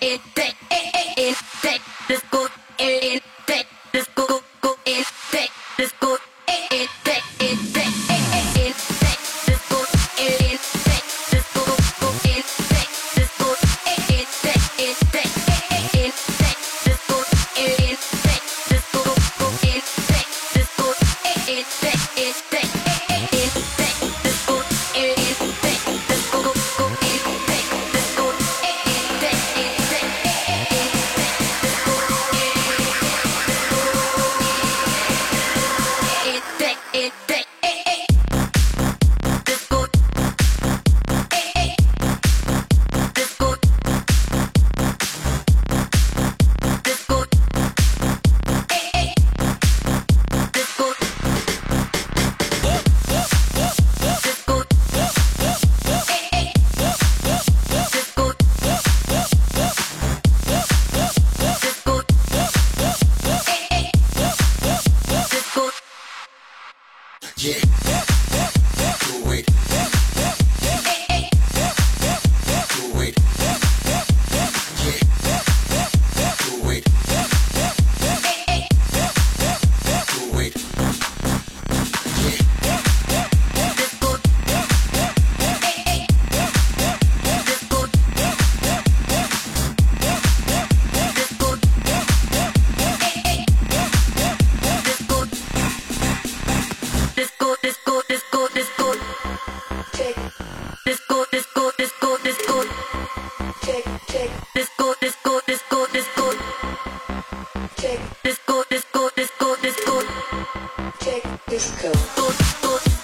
it, it. Yeah. Disco.